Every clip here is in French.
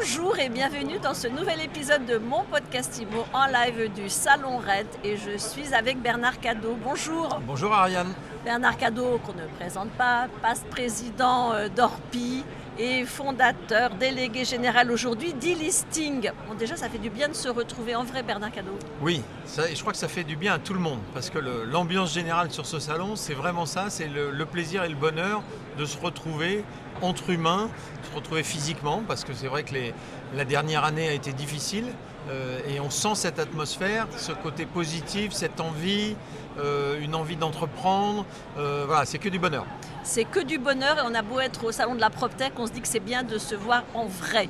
Bonjour et bienvenue dans ce nouvel épisode de mon podcast IMO en live du Salon Red et je suis avec Bernard Cadeau. Bonjour. Bonjour Ariane. Bernard Cadeau, qu'on ne présente pas, passe président euh, d'Orpi et fondateur, délégué général aujourd'hui d'e-listing. Déjà, ça fait du bien de se retrouver en vrai, Bernard Cadeau. Oui, je crois que ça fait du bien à tout le monde parce que l'ambiance générale sur ce salon, c'est vraiment ça, c'est le, plaisir et le bonheur de se retrouver entre humains, se retrouver physiquement parce que c'est vrai que la dernière année a été difficile euh, et on sent cette atmosphère, ce côté positif, cette envie, euh, une envie d'entreprendre. euh, voilà, c'est que du bonheur. C'est que du bonheur et on a beau être au salon de la PropTech, on se dit que c'est bien de se voir en vrai.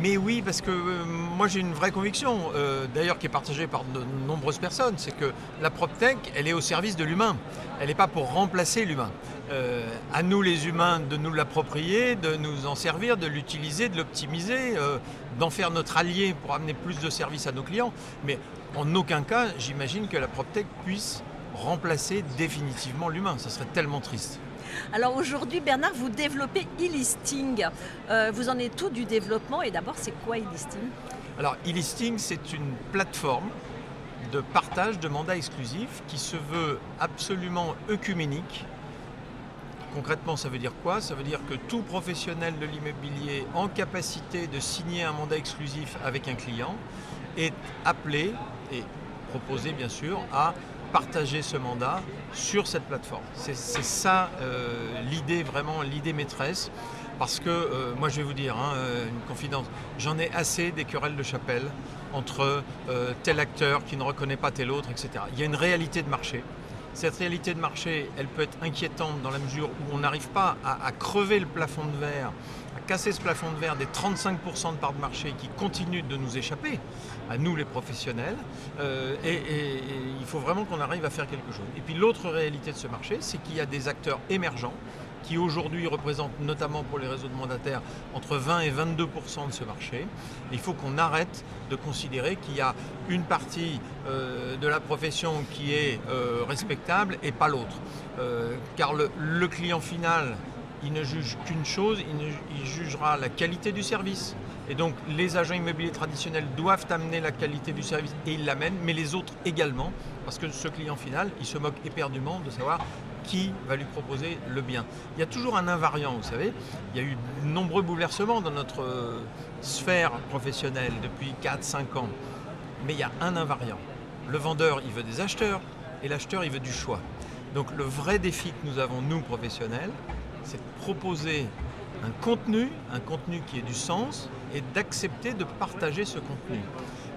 Mais oui, parce que euh, moi j'ai une vraie conviction, euh, d'ailleurs qui est partagée par de nombreuses personnes, c'est que la PropTech, elle est au service de l'humain. Elle n'est pas pour remplacer l'humain. Euh, à nous les humains de nous l'approprier, de nous en servir, de l'utiliser, de l'optimiser, d'en faire notre allié pour amener plus de services à nos clients. Mais en aucun cas, j'imagine que la PropTech puisse remplacer définitivement l'humain. Ça serait tellement triste. Alors aujourd'hui, Bernard, vous développez e-listing. Euh, vous en êtes tout du développement et d'abord, c'est quoi e-listing? Alors, e-listing, c'est une plateforme de partage de mandats exclusifs qui se veut absolument œcuménique. Concrètement, ça veut dire quoi? Ça veut dire que tout professionnel de l'immobilier en capacité de signer un mandat exclusif avec un client est appelé et proposé bien sûr à partager ce mandat sur cette plateforme. C'est ça euh, l'idée vraiment, l'idée maîtresse. Parce que euh, moi je vais vous dire hein, euh, une confidence, j'en ai assez des querelles de chapelle entre tel acteur qui ne reconnaît pas tel autre, etc. Il y a une réalité de marché. Cette réalité de marché, elle peut être inquiétante dans la mesure où on n'arrive pas à, crever le plafond de verre, à casser ce plafond de verre des 35% de parts de marché qui continuent de nous échapper, à nous les professionnels. Euh, et il faut vraiment qu'on arrive à faire quelque chose. Et puis l'autre réalité de ce marché, c'est qu'il y a des acteurs émergents qui aujourd'hui représentent notamment pour les réseaux de mandataires entre 20 et 22% de ce marché. Il faut qu'on arrête de considérer qu'il y a une partie euh, de la profession qui est euh, respectable et pas l'autre. Euh, car le, client final, il ne juge qu'une chose, il, il jugera la qualité du service. Et donc les agents immobiliers traditionnels doivent amener la qualité du service et ils l'amènent, mais les autres également, parce que ce client final, il se moque éperdument de savoir qui va lui proposer le bien. Il y a toujours un invariant, vous savez. Il y a eu de nombreux bouleversements dans notre euh, sphère professionnelle depuis 4-5 ans. Mais il y a un invariant. Le vendeur, il veut des acheteurs et l'acheteur, il veut du choix. Donc le vrai défi que nous avons, nous, professionnels, c'est de proposer un contenu, un contenu qui ait du sens et d'accepter de partager ce contenu.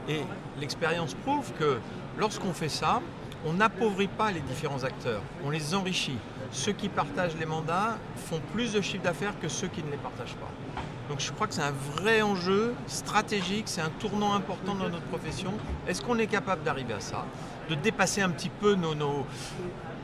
Et l'expérience prouve que lorsqu'on fait ça, on n'appauvrit pas les différents acteurs, on les enrichit. Ceux qui partagent les mandats font plus de chiffre d'affaires que ceux qui ne les partagent pas. Donc je crois que c'est un vrai enjeu stratégique, c'est un tournant important dans notre profession. Est-ce qu'on est capable d'arriver à ça? De dépasser un petit peu nos, nos,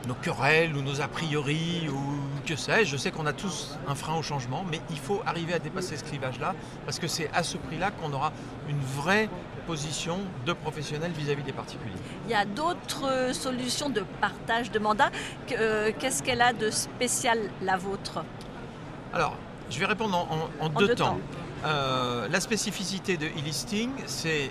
nos querelles ou nos a priori ou que sais-je? Je sais qu'on a tous un frein au changement, mais il faut arriver à dépasser ce clivage-là parce que c'est à ce prix-là qu'on aura une vraie position de professionnel vis-à-vis des particuliers. Il y a d'autres solutions de partage de mandat. Que- euh, Qu'est-ce qu'elle a de spécial, la vôtre? Alors, je vais répondre en, en- en En deux, deux temps. temps. Euh, la spécificité de e-listing, c'est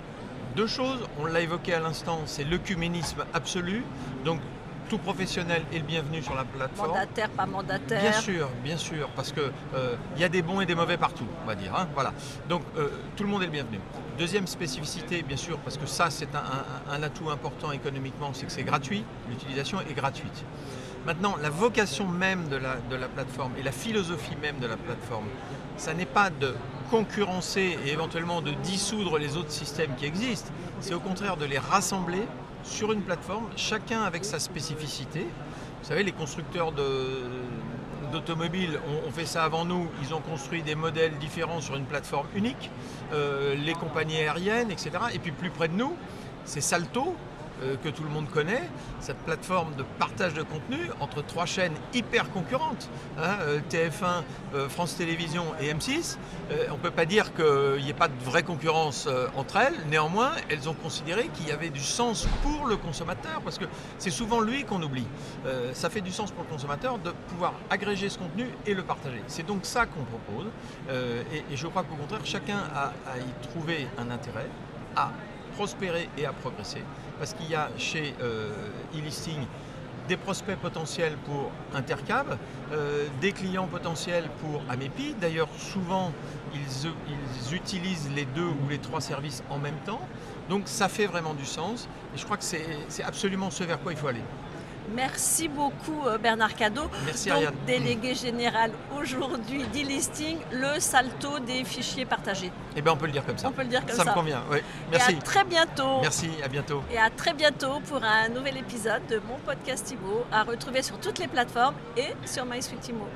deux choses. On l'a évoqué à l'instant, c'est l'œcuménisme absolu. Donc, tout professionnel est le bienvenu sur la plateforme. Mandataire, pas mandataire Bien sûr, bien sûr, parce que euh, y a des bons et des mauvais partout, on va dire. hein, voilà. Donc euh, tout le monde est le bienvenu. Deuxième spécificité, bien sûr, parce que ça c'est un, un- un atout important économiquement, c'est que c'est gratuit, l'utilisation est gratuite. Maintenant, la vocation même de la, de la plateforme et la philosophie même de la plateforme, ça n'est pas de concurrencer et éventuellement de dissoudre les autres systèmes qui existent, c'est au contraire de les rassembler sur une plateforme, chacun avec sa spécificité. Vous savez, les constructeurs d'automobiles ont, fait ça avant nous, ils ont construit des modèles différents sur une plateforme unique, Euh, les compagnies aériennes, etc. Et puis plus près de nous, c'est Salto que tout le monde connaît, cette plateforme de partage de contenu entre trois chaînes hyper concurrentes, hein, euh, TF1, euh, France Télévisions et M6. on ne peut pas dire qu'il n'y ait pas de vraie concurrence entre elles. Néanmoins, elles ont considéré qu'il y avait du sens pour le consommateur, parce que c'est souvent lui qu'on oublie. ça fait du sens pour le consommateur de pouvoir agréger ce contenu et le partager. C'est donc ça qu'on propose. Et, je crois qu'au contraire, chacun a à y trouver un intérêt, à prospérer et à progresser parce qu'il y a chez euh, e-listing des prospects potentiels pour Intercab, euh, des clients potentiels pour Amepi. D'ailleurs, souvent, ils, ils, utilisent les deux ou les trois services en même temps. Donc, ça fait vraiment du sens. Et je crois que c'est absolument ce vers quoi il faut aller. Merci beaucoup euh, Bernard Cadeau. Merci Donc, Délégué général aujourd'hui d'e-listing, le salto des fichiers partagés. Eh bien on peut le dire comme ça. On peut le dire comme ça. Ça me convient, oui. Merci. Et à très bientôt. Merci, à bientôt. Et à très bientôt pour un nouvel épisode de mon podcast Imo à retrouver sur toutes les plateformes et sur MySuite Imo.